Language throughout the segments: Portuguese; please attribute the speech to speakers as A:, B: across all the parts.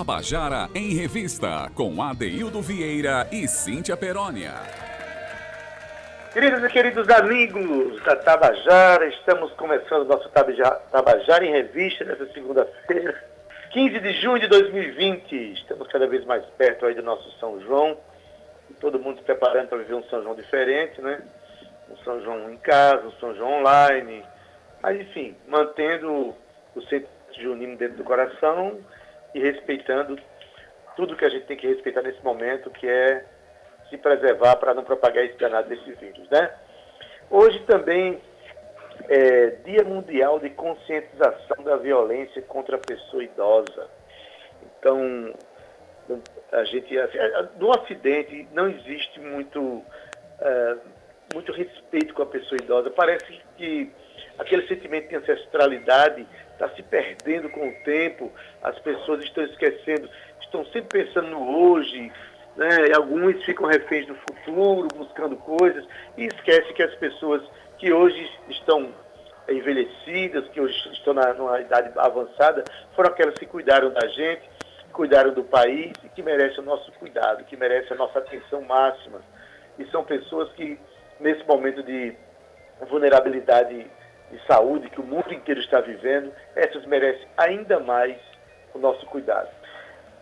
A: Tabajara em Revista, com Adeildo Vieira e Cíntia Perónia.
B: Queridos e queridos amigos da Tabajara, estamos começando nosso Tabajara em Revista nessa segunda-feira, 15 de junho de 2020. Estamos cada vez mais perto aí do nosso São João. Todo mundo se preparando para viver um São João diferente, né? Um São João em casa, um São João online. Mas, enfim, mantendo o centro junino dentro do coração e respeitando tudo que a gente tem que respeitar nesse momento, que é se preservar para não propagar esse danado desse vírus, né? Hoje também é Dia Mundial de Conscientização da Violência contra a Pessoa Idosa. Então, a gente, assim, no acidente não existe muito, é, muito respeito com a pessoa idosa. Parece que aquele sentimento de ancestralidade está se perdendo com o tempo, as pessoas estão esquecendo, estão sempre pensando no hoje, né? E alguns ficam reféns do futuro, buscando coisas, e esquece que as pessoas que hoje estão envelhecidas, que hoje estão na, numa idade avançada, foram aquelas que cuidaram da gente, cuidaram do país e que merecem o nosso cuidado, que merecem a nossa atenção máxima. E são pessoas que, nesse momento de vulnerabilidade de saúde que o mundo inteiro está vivendo, essas merecem ainda mais o nosso cuidado.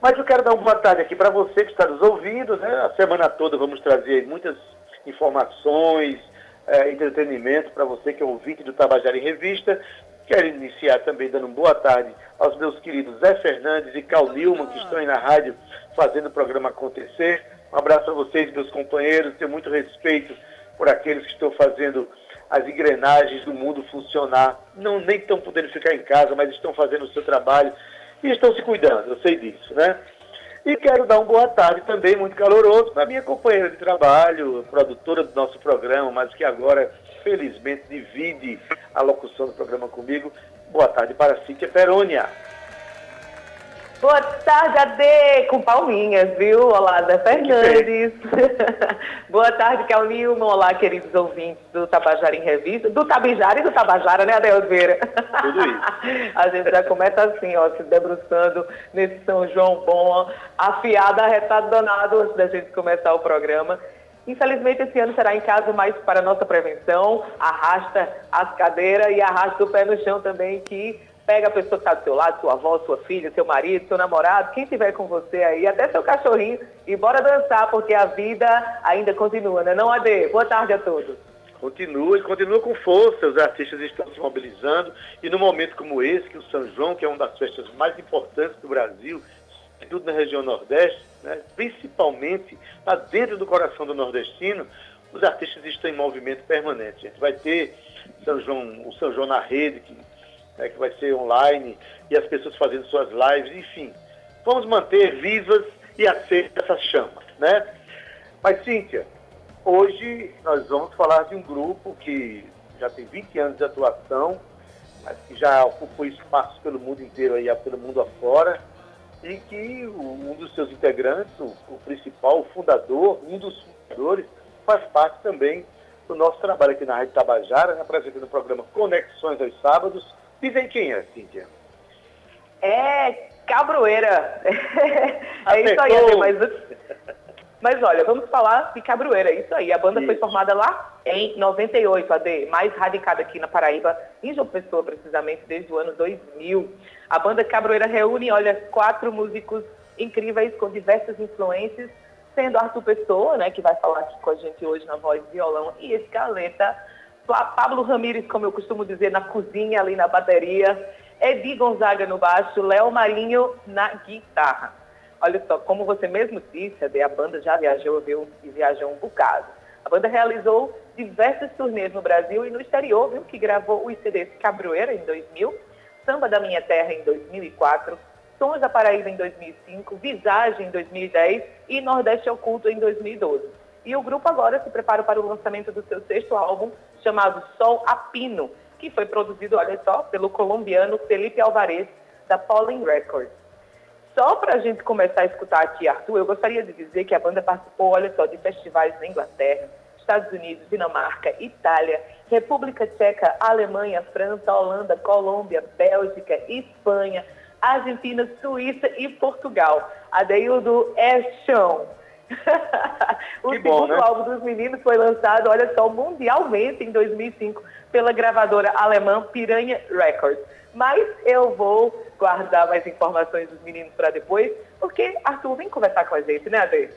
B: Mas eu quero dar uma boa tarde aqui para você que está nos ouvindo. Né? A semana toda vamos trazer muitas informações, é, entretenimento para você que é ouvinte do Tabajara em Revista. Quero iniciar também dando boa tarde aos meus queridos Zé Fernandes e Cal Nilman, que estão aí na rádio fazendo o programa acontecer. Um abraço a vocês, meus companheiros. Tenho muito respeito por aqueles que estão fazendo as engrenagens do mundo funcionar. Não nem estão podendo ficar em casa, mas estão fazendo o seu trabalho e estão se cuidando, eu sei disso, né? E quero dar uma boa tarde também, muito caloroso, para minha companheira de trabalho, produtora do nosso programa, mas que agora, felizmente, divide a locução do programa comigo. Boa tarde para Cíntia Perônia.
C: Boa tarde, Ade, com palminhas, viu? Olá, Zé Fernandes. Boa tarde, Calnilma. Olá, queridos ouvintes do Tabajara em Revista, do Tabijara e do Tabajara, né, Ade Oliveira?
B: Tudo isso.
C: A gente já começa assim, ó, se debruçando nesse São João bom, afiada, arretado danado, antes da gente começar o programa. Infelizmente, esse ano será em casa mais para nossa prevenção. Arrasta as cadeiras e arrasta o pé no chão também, que Pega a pessoa que está do seu lado, sua avó, sua filha, seu marido, seu namorado, quem estiver com você aí, até seu cachorrinho, e bora dançar, porque a vida ainda continua, né? Não, Ade? Boa tarde a todos.
B: Continua e continua com força. Os artistas estão se mobilizando e num momento como esse, que o São João, que é uma das festas mais importantes do Brasil, tudo na região Nordeste, né, principalmente está dentro do coração do nordestino, os artistas estão em movimento permanente. A gente vai ter São João, o São João na rede, que né, que vai ser online, e as pessoas fazendo suas lives, enfim. Vamos manter vivas e acesas essas chamas, né? Mas, Cíntia, hoje nós vamos falar de um grupo que já tem 20 anos de atuação, mas que já ocupou espaços pelo mundo inteiro, aí, pelo mundo afora, e que um dos seus integrantes, o, o principal, o fundador, um dos fundadores, faz parte também do nosso trabalho aqui na Rádio Tabajara, né, apresentando o programa Conexões aos Sábados, Quem é, Cíntia.
C: É Cabroeira. é isso aí, mas, mas olha, vamos falar de Cabroeira, é isso aí. A banda isso. foi formada lá em 98, AD, mais radicada aqui na Paraíba, em João Pessoa, precisamente, desde o ano 2000. A banda Cabroeira reúne, olha, quatro músicos incríveis com diversas influências, sendo Arthur Pessoa, né, que vai falar aqui com a gente hoje na voz violão, e Escaleta Pablo Ramires, como eu costumo dizer, na cozinha, ali na bateria, Edi Gonzaga no baixo, Léo Marinho na guitarra. Olha só, como você mesmo disse, a banda já viajou, viu, e viajou um bocado. A banda realizou diversas turnês no Brasil e no exterior, viu, que gravou os CDs Cabroeira em 2000, Samba da Minha Terra em 2004, Sons da Paraíba em 2005, Visagem em 2010 e Nordeste Oculto em 2012. E o grupo agora se prepara para o lançamento do seu sexto álbum, chamado Sol Apino, que foi produzido, olha só, pelo colombiano Felipe Alvarez, da Pollen Records. Só para a gente começar a escutar aqui, Arthur, eu gostaria de dizer que a banda participou, olha só, de festivais na Inglaterra, Estados Unidos, Dinamarca, Itália, República Tcheca, Alemanha, França, Holanda, Colômbia, Bélgica, Espanha, Argentina, Suíça e Portugal. Adeildo é chão. o que segundo bom, né? álbum dos meninos foi lançado, olha só, mundialmente em 2005 pela gravadora alemã Piranha Records. Mas eu vou guardar mais informações dos meninos para depois, porque Arthur vem conversar com a gente, né, Ade?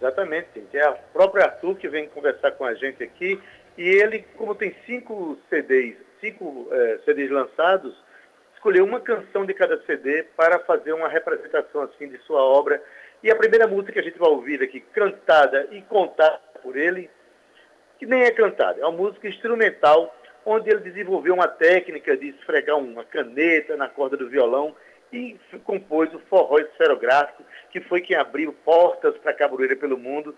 B: Exatamente. É o próprio Arthur que vem conversar com a gente aqui. E ele, como tem cinco CDs, cinco é, CDs lançados, escolheu uma canção de cada CD para fazer uma representação assim de sua obra. E a primeira música que a gente vai ouvir aqui, cantada e contada por ele, que nem é cantada, é uma música instrumental onde ele desenvolveu uma técnica de esfregar uma caneta na corda do violão e compôs o forró esferográfico, que foi quem abriu portas para a cabroeira pelo mundo.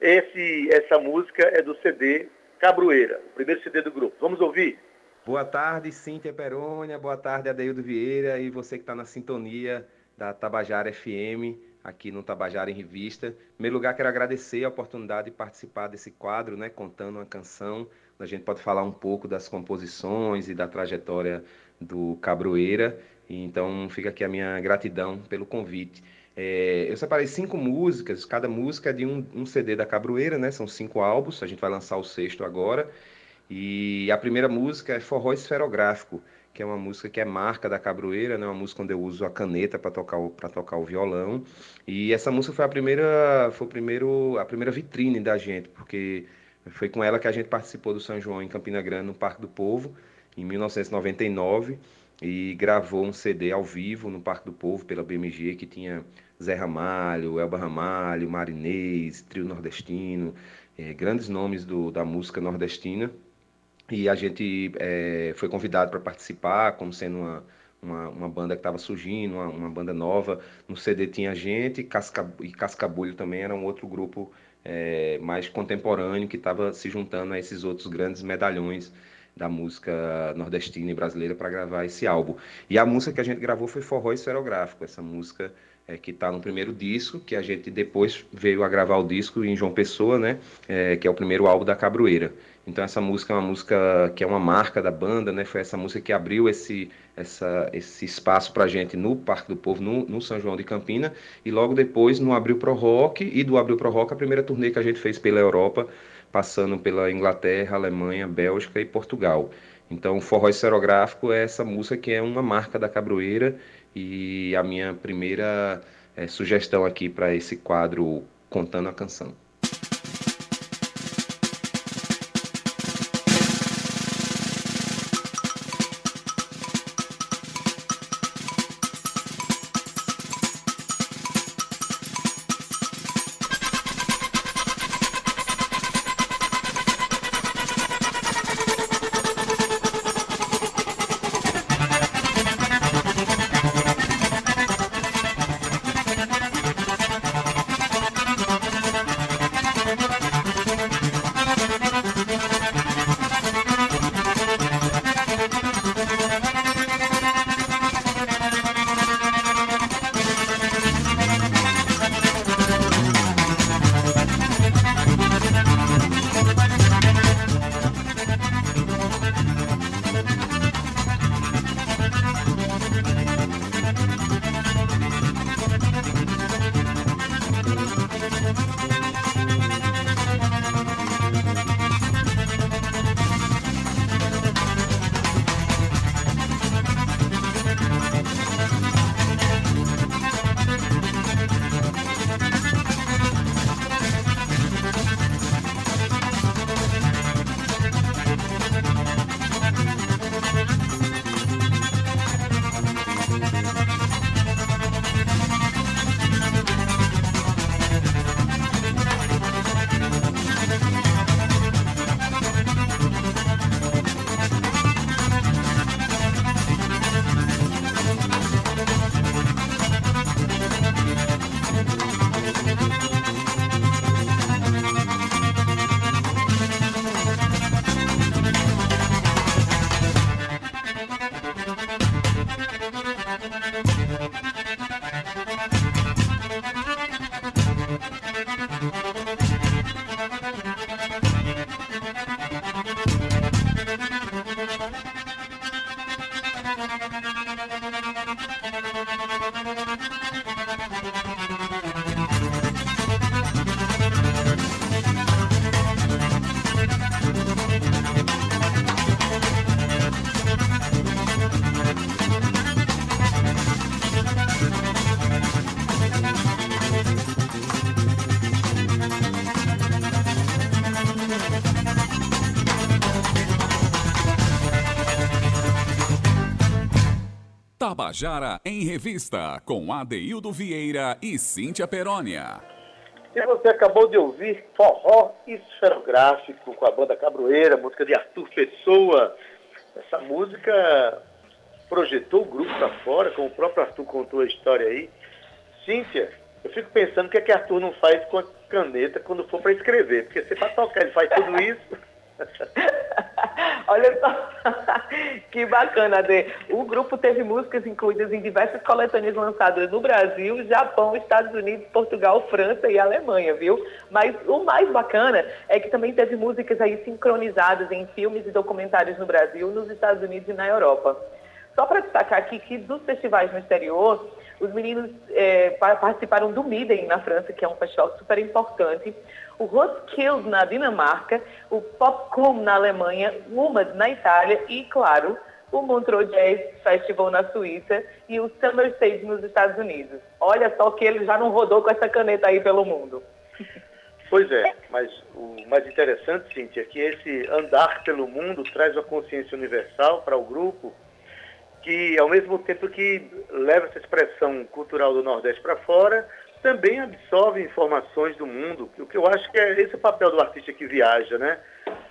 B: Esse, essa música é do CD Cabroeira, o primeiro CD do grupo. Vamos ouvir?
D: Boa tarde, Cíntia Perônia, boa tarde, Adeildo Vieira e você que está na sintonia da Tabajara FM, aqui no Tabajara em Revista. Em primeiro lugar, quero agradecer a oportunidade de participar desse quadro, né, contando uma canção. A gente pode falar um pouco das composições e da trajetória do Cabroeira. Então, fica aqui a minha gratidão pelo convite. É, eu separei cinco músicas, cada música é de um, um, CD da Cabroeira, né? São cinco álbuns, a gente vai lançar o sexto agora. E a primeira música é Forró Esferográfico, que é uma música que é marca da Cabroeira, né? Uma música onde eu uso a caneta para tocar para tocar o violão. E essa música foi a primeira, foi o primeiro, a primeira vitrine da gente, porque foi com ela que a gente participou do São João em Campina Grande, no Parque do Povo, em 1999 e gravou um CD ao vivo no Parque do Povo pela BMG que tinha Zé Ramalho, Elba Ramalho, Marinês, Trio Nordestino, é, grandes nomes do, da música nordestina. E a gente é, foi convidado para participar, como sendo uma, uma, uma banda que estava surgindo, uma, uma, banda nova. No CD tinha gente Casca, e Cascabulho também era um outro grupo é, mais contemporâneo que estava se juntando a esses outros grandes medalhões da música nordestina e brasileira para gravar esse álbum. E a música que a gente gravou foi Forró Esferográfico, essa música é, que está no primeiro disco, que a gente depois veio a gravar o disco em João Pessoa, né, é, que é o primeiro álbum da Cabroeira. Então essa música é uma música que é uma marca da banda, né, foi essa música que abriu esse, essa, esse espaço para gente no Parque do Povo, no, no, São João de Campina, e logo depois no Abril Pro Rock, e do Abril Pro Rock a primeira turnê que a gente fez pela Europa, passando pela Inglaterra, Alemanha, Bélgica e Portugal. Então, o forró esferográfico é essa música que é uma marca da Cabroeira e a minha primeira é, sugestão aqui para esse quadro Contando a Canção.
A: Tabajara em Revista, com Adeildo Vieira e Cíntia Perónia.
B: E você acabou de ouvir Forró Esferográfico com a banda Cabroeira, música de Arthur Pessoa. Essa música projetou o grupo para fora, como o próprio Arthur contou a história aí. Cíntia, eu fico pensando o que é que Arthur não faz com a caneta quando for para escrever, porque você para tocar ele faz tudo isso.
C: Olha só, que bacana, Adê. O grupo teve músicas incluídas em diversas coletâneas lançadas no Brasil, Japão, Estados Unidos, Portugal, França e Alemanha, viu? Mas o mais bacana é que também teve músicas aí sincronizadas em filmes e documentários no Brasil, nos Estados Unidos e na Europa. Só para destacar aqui que dos festivais no exterior, os meninos é, participaram do Midem na França, que é um festival super importante o Roskilde na Dinamarca, o Popcorn na Alemanha, o UMAD na Itália e, claro, o Montreux Jazz Festival na Suíça e o Summer Stage nos Estados Unidos. Olha só que ele já não rodou com essa caneta aí pelo mundo.
B: Pois é, mas o mais interessante, Cíntia, é que esse andar pelo mundo traz uma consciência universal para o grupo que, ao mesmo tempo que leva essa expressão cultural do Nordeste para fora, também absorve informações do mundo, o que eu acho que é esse o papel do artista que viaja, né?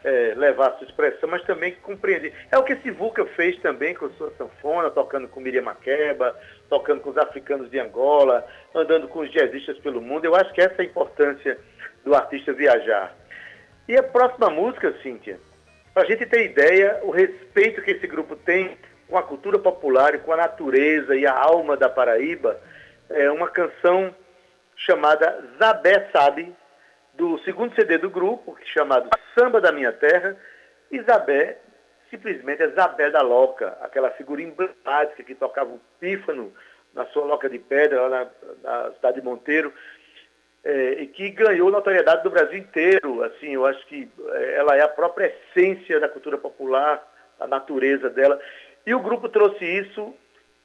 B: É, levar a sua expressão, mas também compreender. É o que esse Vuca fez também com sua sanfona, tocando com Miriam Makeba, tocando com os africanos de Angola, andando com os jazzistas pelo mundo. Eu acho que essa é a importância do artista viajar. E a próxima música, Cíntia, para a gente ter ideia, o respeito que esse grupo tem com a cultura popular e com a natureza e a alma da Paraíba, é uma canção chamada Zabé Sabe, do segundo CD do grupo, chamado Samba da Minha Terra, e Zabé simplesmente é Zabé da Loca, aquela figura emblemática que tocava o pífano na sua loca de pedra, lá na, na cidade de Monteiro, é, e que ganhou notoriedade do Brasil inteiro. Assim, eu acho que é, ela é a própria essência da cultura popular, a natureza dela. E o grupo trouxe isso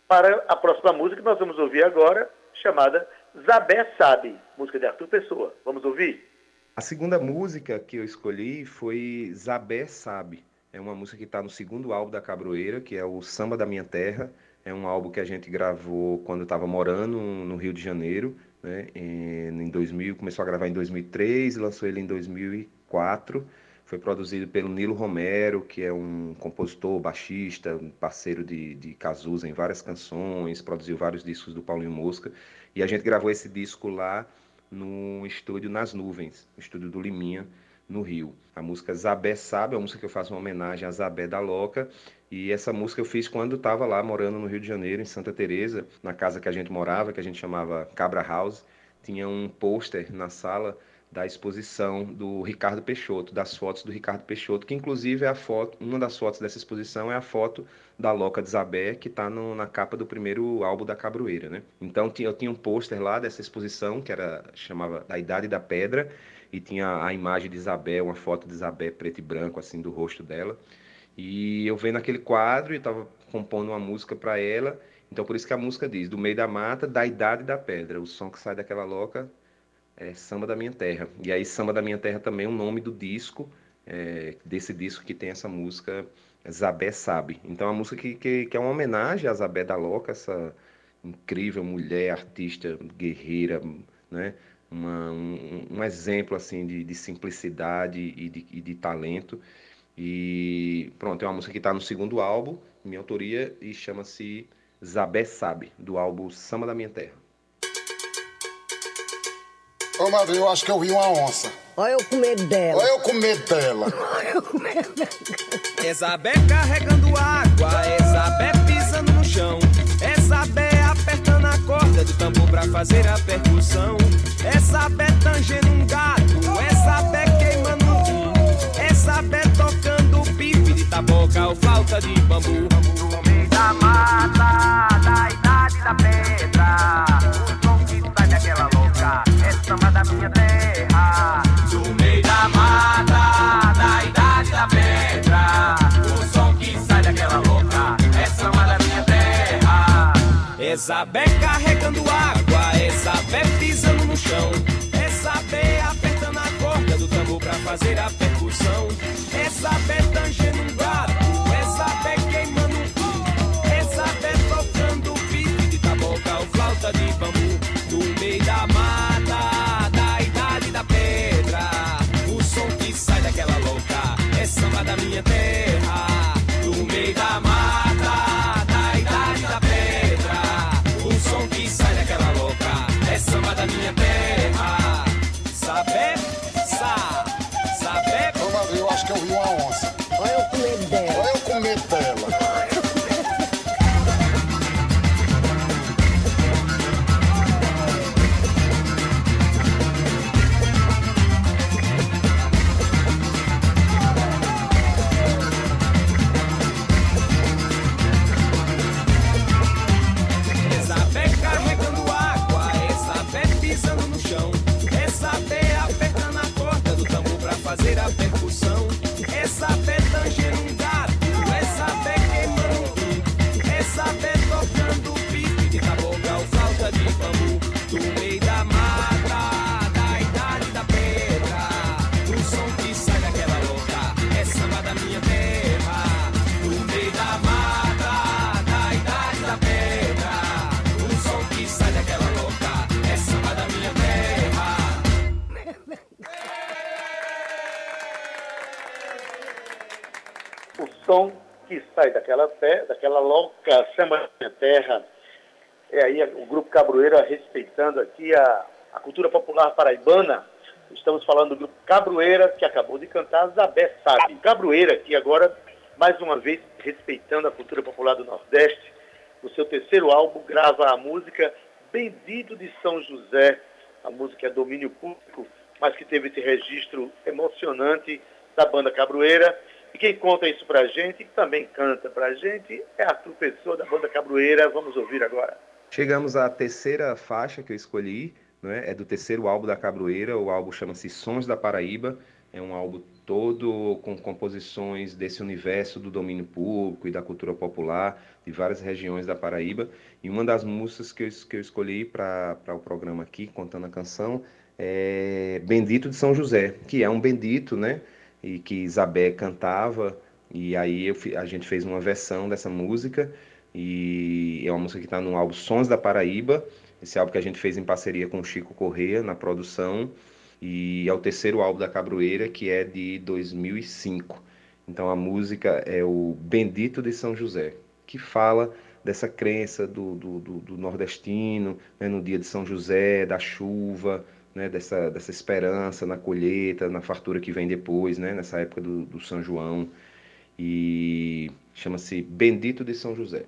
B: para a próxima música que nós vamos ouvir agora, chamada Zabé Sabe, música de Arthur Pessoa. Vamos ouvir?
D: A segunda música que eu escolhi foi Zabé Sabe. É uma música que está no segundo álbum da Cabroeira, que é o Samba da Minha Terra. É um álbum que a gente gravou quando estava morando no Rio de Janeiro, né? Em 2000, começou a gravar em 2003, lançou ele em 2004. Foi produzido pelo Nilo Romero, que é um compositor, baixista, parceiro de, de Cazuza em várias canções, produziu vários discos do Paulinho Mosca. E a gente gravou esse disco lá no estúdio Nas Nuvens, estúdio do Liminha, no Rio. A música Zabé Sabe, é uma música que eu faço uma homenagem a Zabé da Loca. E essa música eu fiz quando estava lá morando no Rio de Janeiro, em Santa Teresa, na casa que a gente morava, que a gente chamava Cabra House. Tinha um pôster na sala da exposição do Ricardo Peixoto, das fotos do Ricardo Peixoto, que inclusive é a foto, uma das fotos dessa exposição é a foto da Loca de Zabé, que está na capa do primeiro álbum da Cabroeira, né? Então eu tinha um pôster lá dessa exposição, que era chamava Da Idade da Pedra, e tinha a imagem de Isabel, uma foto de Isabel preto e branco, assim, do rosto dela. E eu vendo aquele quadro e estava compondo uma música para ela, então por isso que a música diz, do meio da mata, da idade da pedra, o som que sai daquela loca é Samba da Minha Terra. E aí Samba da Minha Terra também é o nome do disco, é, desse disco que tem essa música Zabé Sabe. Então é uma música que, que, que, é uma homenagem a Zabé da Loca, essa incrível mulher, artista, guerreira, né? Uma, um, um, exemplo assim de, de simplicidade e de, e de, talento. E pronto, é uma música que está no segundo álbum, minha autoria, e chama-se Zabé Sabe, do álbum Samba da Minha Terra.
E: Ô, madre, eu acho que eu vi uma onça.
F: Olha eu com medo dela.
E: Olha eu com medo dela.
F: Olha eu com medo dela.
G: Ezabé carregando água, Ezabé pisando no chão. Ezabé apertando a corda do tambor pra fazer a percussão. Ezabé tangendo um gato, Ezabé queimando um. Ezabé tocando pife de taboca ou flauta de bambu. No meio da mata, da idade da pedra. Da minha terra. No meio da mata, da idade da pedra. O som que sai daquela é minha carregando água, Ezabé pisando no chão. Ezabé apertando a corda do tambor pra fazer a percussão. Ezabé tangendo
B: daquela, terra, daquela Terra. É aí o Grupo Cabroeira respeitando aqui a, a cultura popular paraibana. Estamos falando do Grupo Cabroeira, que acabou de cantar Zabé Sabe. Cabroeira, que agora, mais uma vez, respeitando a cultura popular do Nordeste, no seu terceiro álbum, grava a música Bendito de São José. A música é domínio público, mas que teve esse registro emocionante da banda Cabroeira. E quem conta isso pra gente, que também canta pra gente, é Arthur Pessoa, da banda Cabroeira. Vamos ouvir agora.
D: Chegamos à terceira faixa que eu escolhi, né? é do terceiro álbum da Cabroeira, o álbum chama-se Sons da Paraíba, é um álbum todo com composições desse universo do domínio público e da cultura popular de várias regiões da Paraíba. E uma das músicas que eu, que eu escolhi para o programa aqui, contando a canção, é Bendito de São José, que é um bendito, né? E que Isabé cantava, e aí eu, a gente fez uma versão dessa música, e é uma música que está no álbum Sons da Paraíba, esse álbum que a gente fez em parceria com o Chico Correa na produção, e é o terceiro álbum da Cabroeira, que é de 2005. Então a música é o Bendito de São José, que fala dessa crença do, do, do, do nordestino, né, no dia de São José, da chuva, né, dessa, dessa esperança na colheita, na fartura que vem depois, né, nessa época do, do São João. E chama-se Bendito de São José.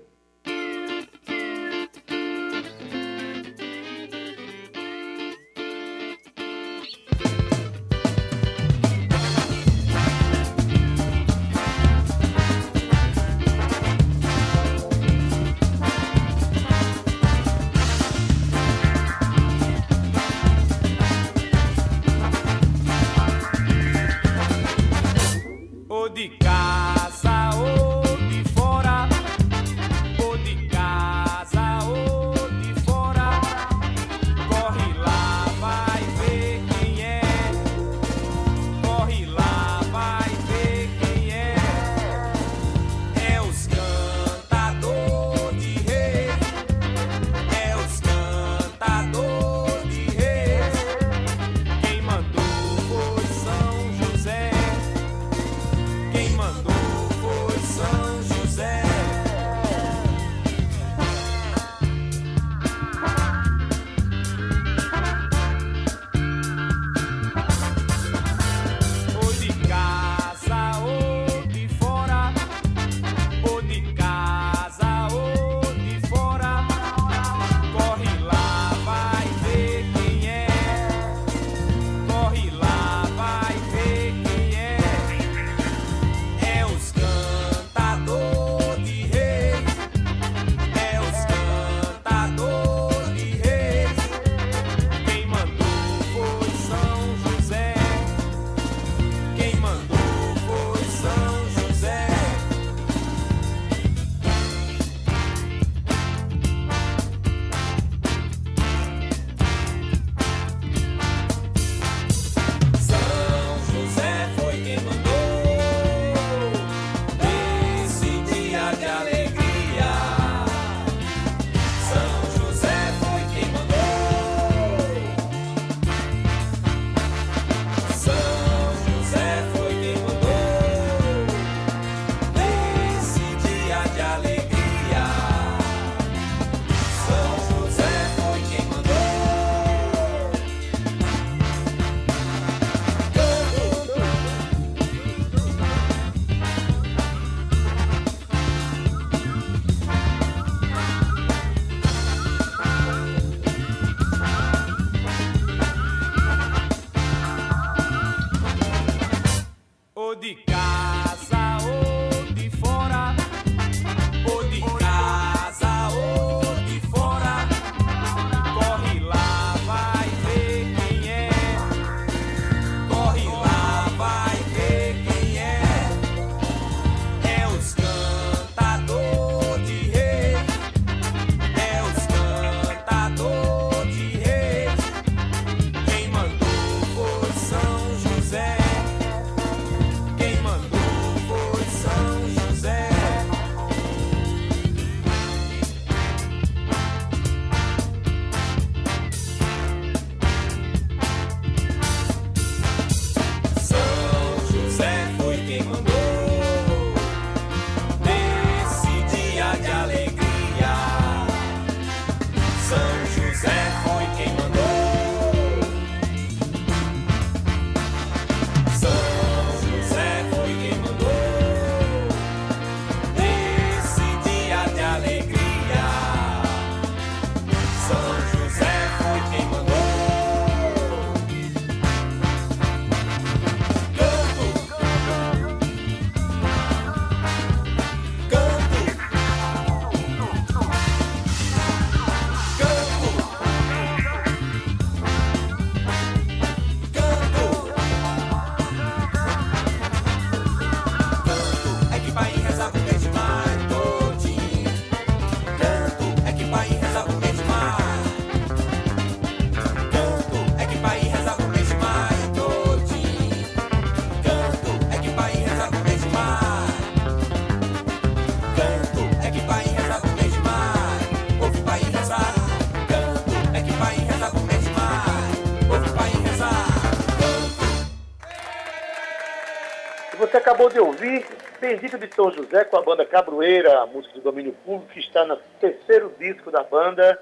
B: Acabou de ouvir Bendito de São José com a banda Cabroeira, a música do domínio público, que está no terceiro disco da banda,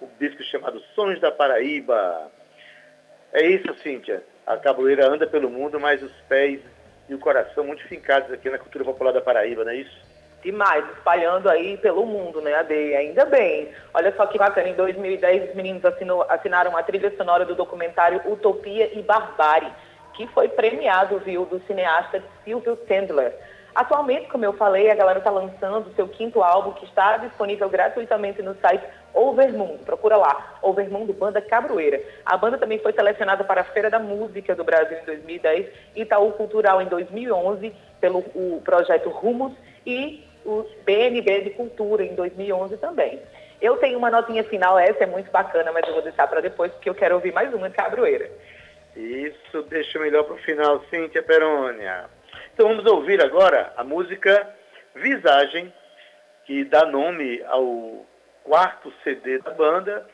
B: o disco chamado Sons da Paraíba. É isso, Cíntia. A Cabroeira anda pelo mundo, mas os pés e o coração muito fincados aqui na cultura popular da Paraíba, não é isso?
C: Demais, espalhando aí pelo mundo, né, Ade? Ainda bem. Olha só que bacana, em 2010 os meninos assinou, assinaram a trilha sonora do documentário Utopia e Barbárie que foi premiado, viu, do cineasta Silvio Sandler. Atualmente, como eu falei, a galera está lançando seu quinto álbum, que está disponível gratuitamente no site Overmundo. Procura lá, Overmundo Banda Cabroeira. A banda também foi selecionada para a Feira da Música do Brasil em 2010, Itaú Cultural em 2011, pelo o projeto Rumos e o BNB de Cultura em 2011 também. Eu tenho uma notinha final, essa é muito bacana, mas eu vou deixar para depois, porque eu quero ouvir mais uma Cabroeira.
B: Isso deixa melhor para o final, Cíntia Perônia. Então vamos ouvir agora a música Visagem, que dá nome ao quarto CD da banda,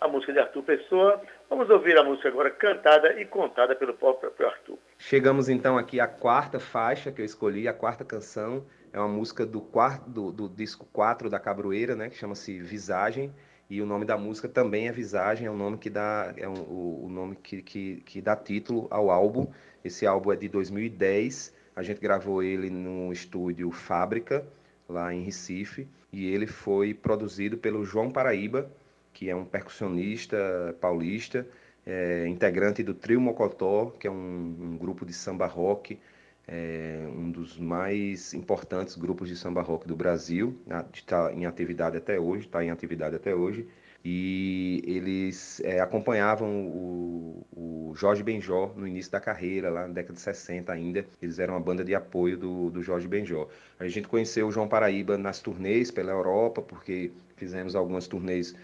B: a música de Arthur Pessoa. Vamos ouvir a música agora cantada e contada pelo próprio Arthur.
D: Chegamos então aqui à quarta faixa que eu escolhi, a quarta canção. É uma música do, quarto, do, do disco 4 da Cabroeira, né, que chama-se Visagem. E o nome da música também é Visagem, é o nome que dá, é um, o, o, nome que, que, que dá título ao álbum. Esse álbum é de 2010. A gente gravou ele no estúdio Fábrica, lá em Recife, e ele foi produzido pelo João Paraíba, que é um percussionista paulista, é, integrante do Trio Mocotó, que é um, um grupo de samba rock é um dos mais importantes grupos de samba rock do Brasil, está em atividade até hoje, está em atividade até hoje, e eles é, acompanhavam o, o, Jorge Benjó no início da carreira, lá na década de 60 ainda, eles eram uma banda de apoio do, do Jorge Benjó. A gente conheceu o João Paraíba nas turnês pela Europa, porque fizemos algumas turnês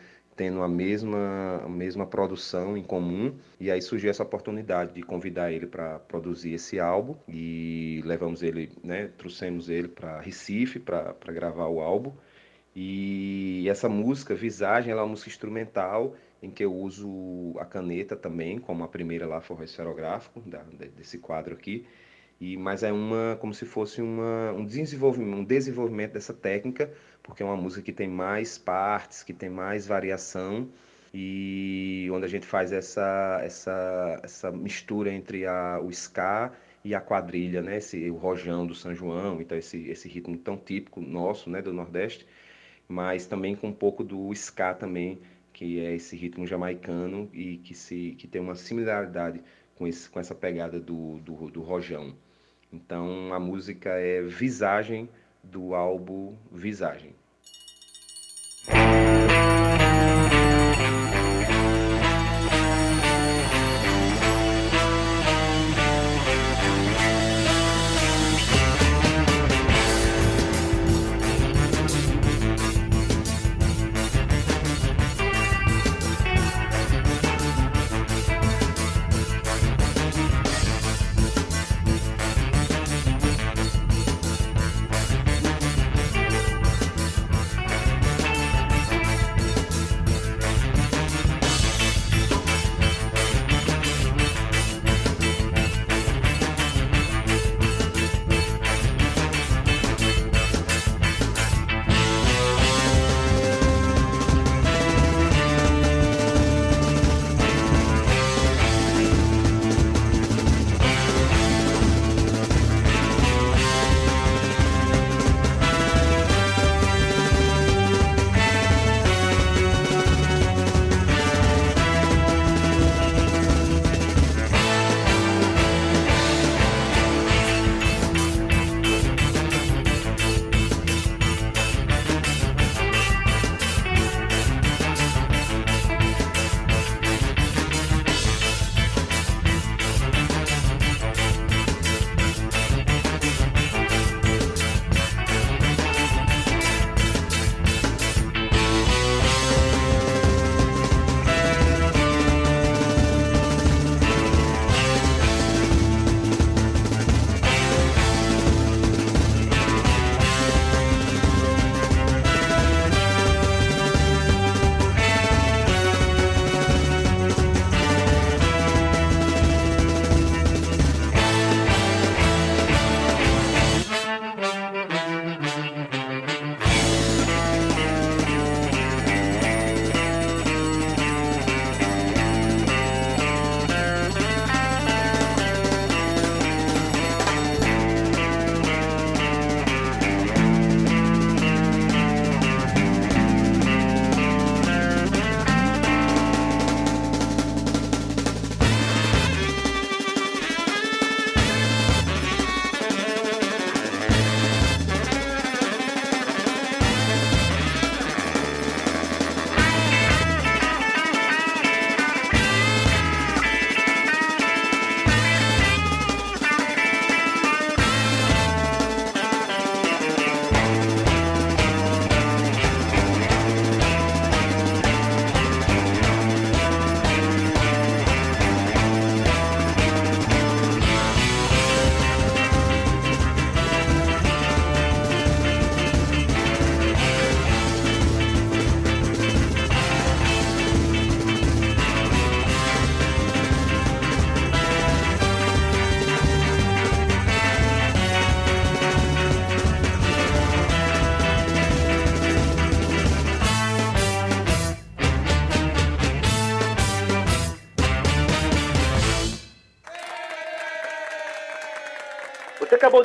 D: tendo a mesma, a mesma produção em comum. E aí surgiu essa oportunidade de convidar ele para produzir esse álbum. E levamos ele, né, trouxemos ele para Recife para gravar o álbum. E essa música, Visagem, ela é uma música instrumental em que eu uso a caneta também, como a primeira lá o esferográfico, da, desse quadro aqui. E, mas é uma como se fosse uma, um desenvolvimento, um desenvolvimento dessa técnica porque é uma música que tem mais partes, que tem mais variação e onde a gente faz essa, essa, essa mistura entre a, o ska e a quadrilha, né? Esse, o rojão do São João, então esse, esse ritmo tão típico nosso, né, do Nordeste, mas também com um pouco do ska também, que é esse ritmo jamaicano e que, se, que tem uma similaridade com, esse, com essa pegada do, do, do rojão. Então a música é Visagem do álbum Visagem.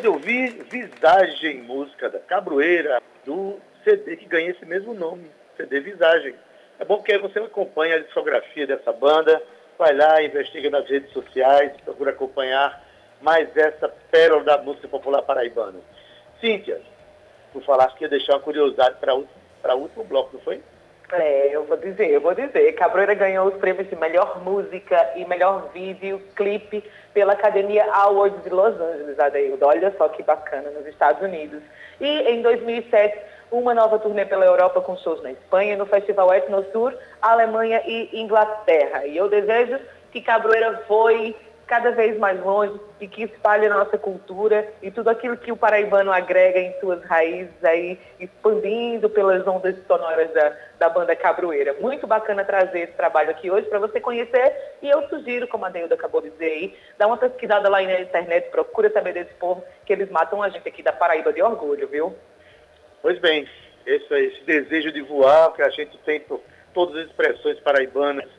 B: De ouvir Visagem, música da Cabroeira, do CD que ganha esse mesmo nome, CD Visagem. É bom que aí você acompanha a discografia dessa banda, vai lá, investiga nas redes sociais, procura acompanhar mais essa pérola da música popular paraibana. Cíntia, tu falaste que ia deixar uma curiosidade para o último bloco, não foi?
C: É, eu vou dizer, eu vou dizer. Cabroeira ganhou os prêmios de melhor música e melhor vídeo, clipe pela Academia Awards de Los Angeles, Adeildo. Olha só que bacana, nos Estados Unidos. E em 2007, uma nova turnê pela Europa com shows na Espanha, no Festival Etnosur, Alemanha e Inglaterra. E eu desejo que Cabroeira foi cada vez mais longe e que espalhe a nossa cultura e tudo aquilo que o paraibano agrega em suas raízes aí, expandindo pelas ondas sonoras da, da banda Cabroeira. Muito bacana trazer esse trabalho aqui hoje para você conhecer e eu sugiro, como a Deilda acabou de dizer aí, dá uma pesquisada lá na internet, procura saber desse povo, que eles matam a gente aqui da Paraíba de orgulho, viu?
B: Pois bem, esse, esse desejo de voar que a gente tem por todas as expressões paraibanas,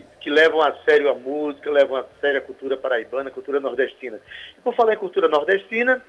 B: que, que, levam a sério a música, levam a sério a cultura paraibana, a cultura nordestina. E por falar em cultura nordestina,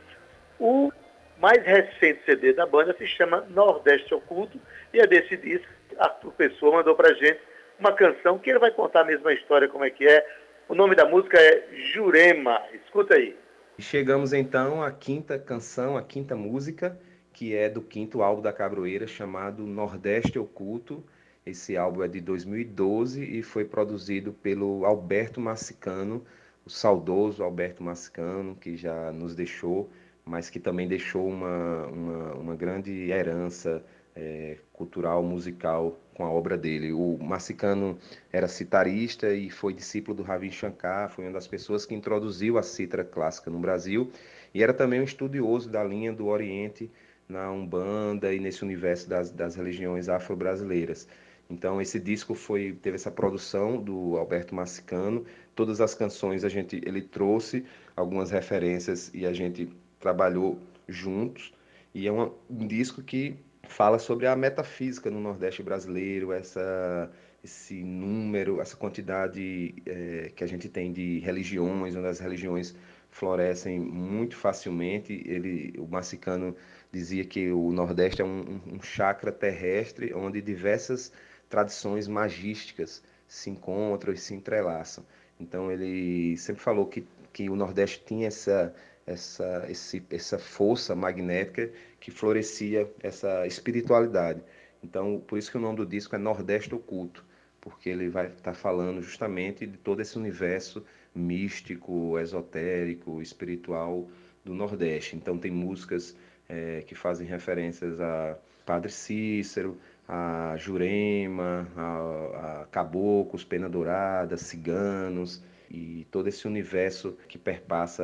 B: o mais recente CD da banda se chama Nordeste Oculto, e é desse disco, Arthur Pessoa mandou pra gente uma canção que ele vai contar a mesma história, como é que é. O nome da música é Jurema. Escuta aí.
D: Chegamos então à quinta canção, à quinta música, que é do quinto álbum da Cabroeira, chamado Nordeste Oculto. Esse álbum é de 2012 e foi produzido pelo Alberto Massicano, o saudoso Alberto Massicano, que já nos deixou, mas que também deixou uma, uma, uma grande herança é, cultural, musical com a obra dele. O Massicano era citarista e foi discípulo do Ravi Shankar, foi uma das pessoas que introduziu a citra clássica no Brasil e era também um estudioso da linha do Oriente na Umbanda e nesse universo das, das religiões afro-brasileiras. Então esse disco foi teve essa produção do Alberto Massicano. Todas as canções a gente ele trouxe algumas referências e a gente trabalhou juntos. E é uma, um disco que fala sobre a metafísica no Nordeste brasileiro, essa esse número, essa quantidade é, que a gente tem de religiões, onde as religiões florescem muito facilmente. Ele, o Massicano dizia que o Nordeste é um, um chakra terrestre onde diversas tradições magísticas se encontram e se entrelaçam. Então ele sempre falou que, que o Nordeste tinha essa, essa, esse, essa força magnética que florescia essa espiritualidade. Então, por isso que o nome do disco é Nordeste Oculto, porque ele vai estar tá falando justamente de todo esse universo místico, esotérico, espiritual do Nordeste. Então, tem músicas é, que fazem referências a Padre Cícero, a Jurema, a, a Caboclos, Pena Dourada, Ciganos e todo esse universo que perpassa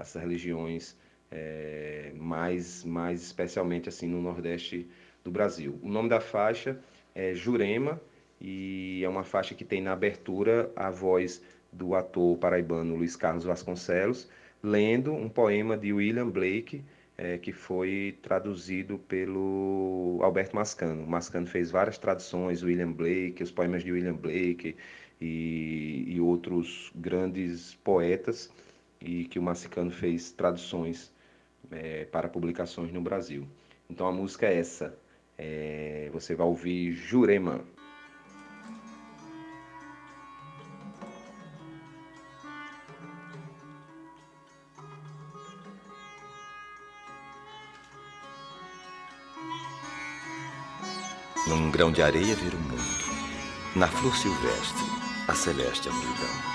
D: essas religiões é, mais, mais especialmente assim no Nordeste do Brasil. O nome da faixa é Jurema e é uma faixa que tem na abertura a voz do ator paraibano Luiz Carlos Vasconcelos lendo um poema de William Blake é, que foi traduzido pelo Alberto Mascano. Mascano fez várias traduções, William Blake, os poemas de William Blake e, e outros grandes poetas, e que o Mascano fez traduções é, para publicações no Brasil. Então a música é essa. É, você vai ouvir Jurema.
H: Num grão de areia ver o mundo. Na flor silvestre, a celeste amplidão.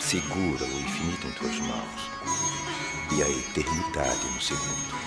H: Segura o infinito em tuas mãos e a eternidade no segundo.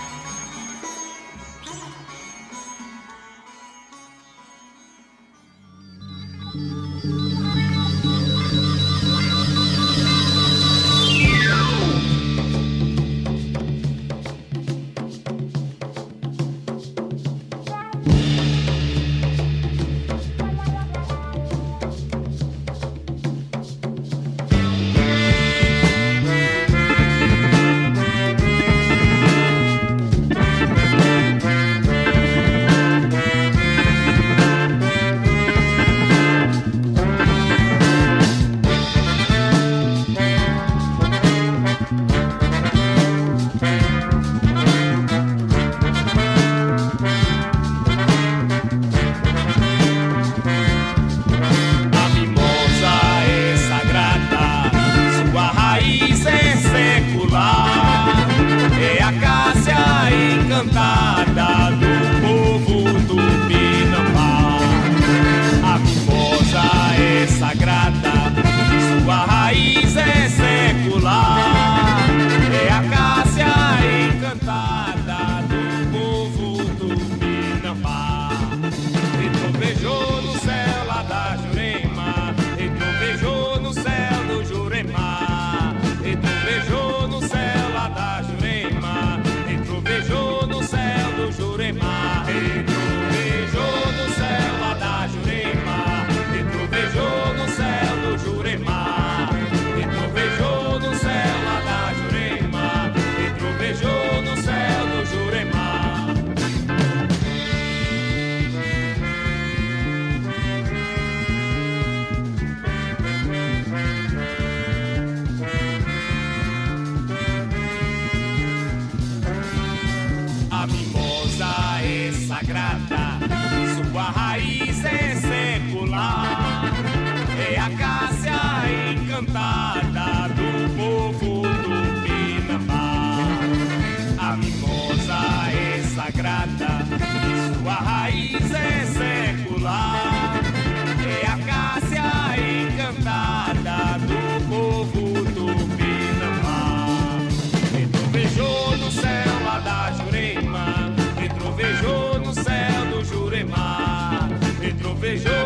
G: beijão.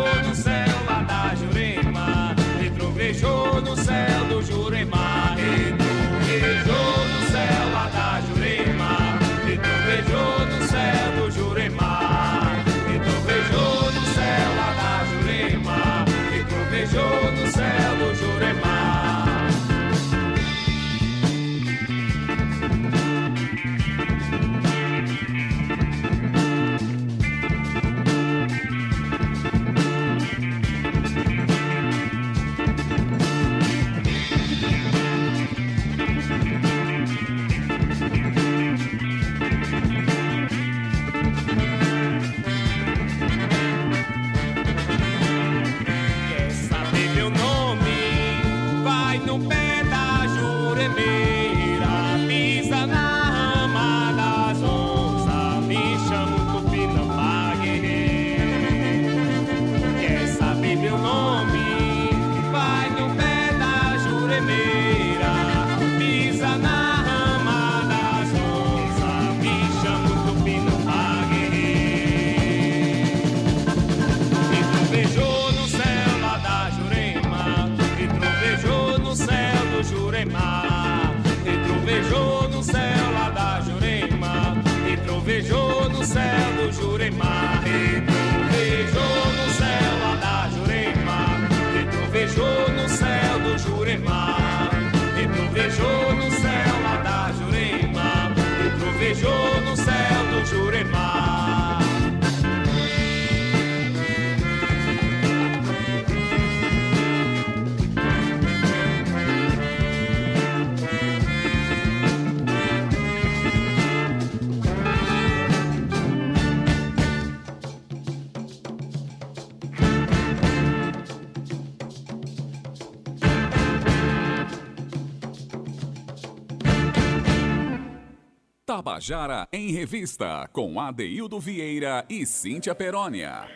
A: Tabajara em Revista, com Adeildo Vieira e Cíntia Perónia.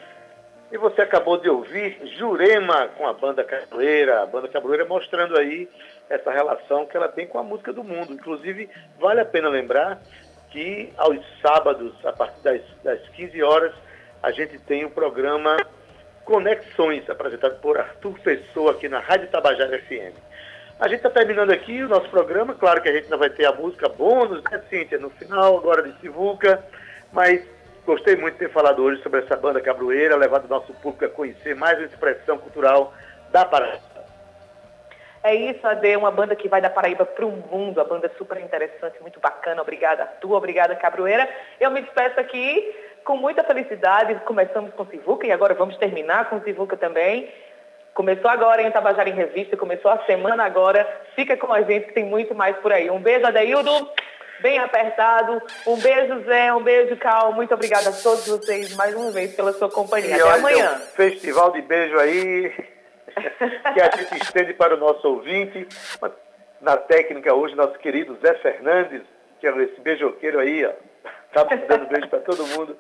B: E você acabou de ouvir Jurema com a banda Cabroeira, a banda Cabroeira mostrando aí essa relação que ela tem com a música do mundo. Inclusive, vale a pena lembrar que aos sábados, a partir das, das 15 horas, a gente tem o programa Conexões, apresentado por Arthur Pessoa aqui na Rádio Tabajara FM. A gente está terminando aqui o nosso programa, claro que a gente ainda vai ter a música bônus, né, Cíntia, no final, agora de Sivuca, mas gostei muito de ter falado hoje sobre essa banda cabroeira, levado o nosso público a conhecer mais uma expressão cultural da Paraíba.
C: É isso, Ade, uma banda que vai da Paraíba para o mundo, a banda é super interessante, muito bacana. Obrigada, Arthur, obrigada, Cabroeira. Eu me despeço aqui com muita felicidade. Começamos com Sivuca e agora vamos terminar com Sivuca também. Começou agora em Tabajara em Revista, começou a semana agora. Fica com a gente que tem muito mais por aí. Um beijo, Adeildo, bem apertado. Um beijo, Zé, um beijo, Cal. Muito obrigada a todos vocês mais uma vez pela sua companhia.
B: E
C: Até amanhã.
B: um festival de beijo aí, que a gente estende para o nosso ouvinte. Na técnica hoje, nosso querido Zé Fernandes, que é esse beijoqueiro aí, ó. Tá dando beijo para todo mundo.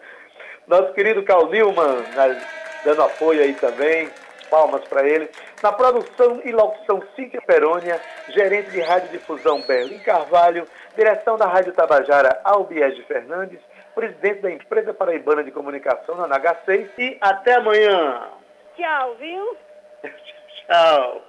B: Nosso querido Carl Newman, na- dando apoio aí também. Palmas para ele. Na produção e locução, Cíntia Perônia, gerente de radiodifusão Berlim Carvalho, direção da Rádio Tabajara, Albiege Fernandes, presidente da Empresa Paraibana de Comunicação, na NH6. E até amanhã.
I: Tchau, viu?
B: Tchau.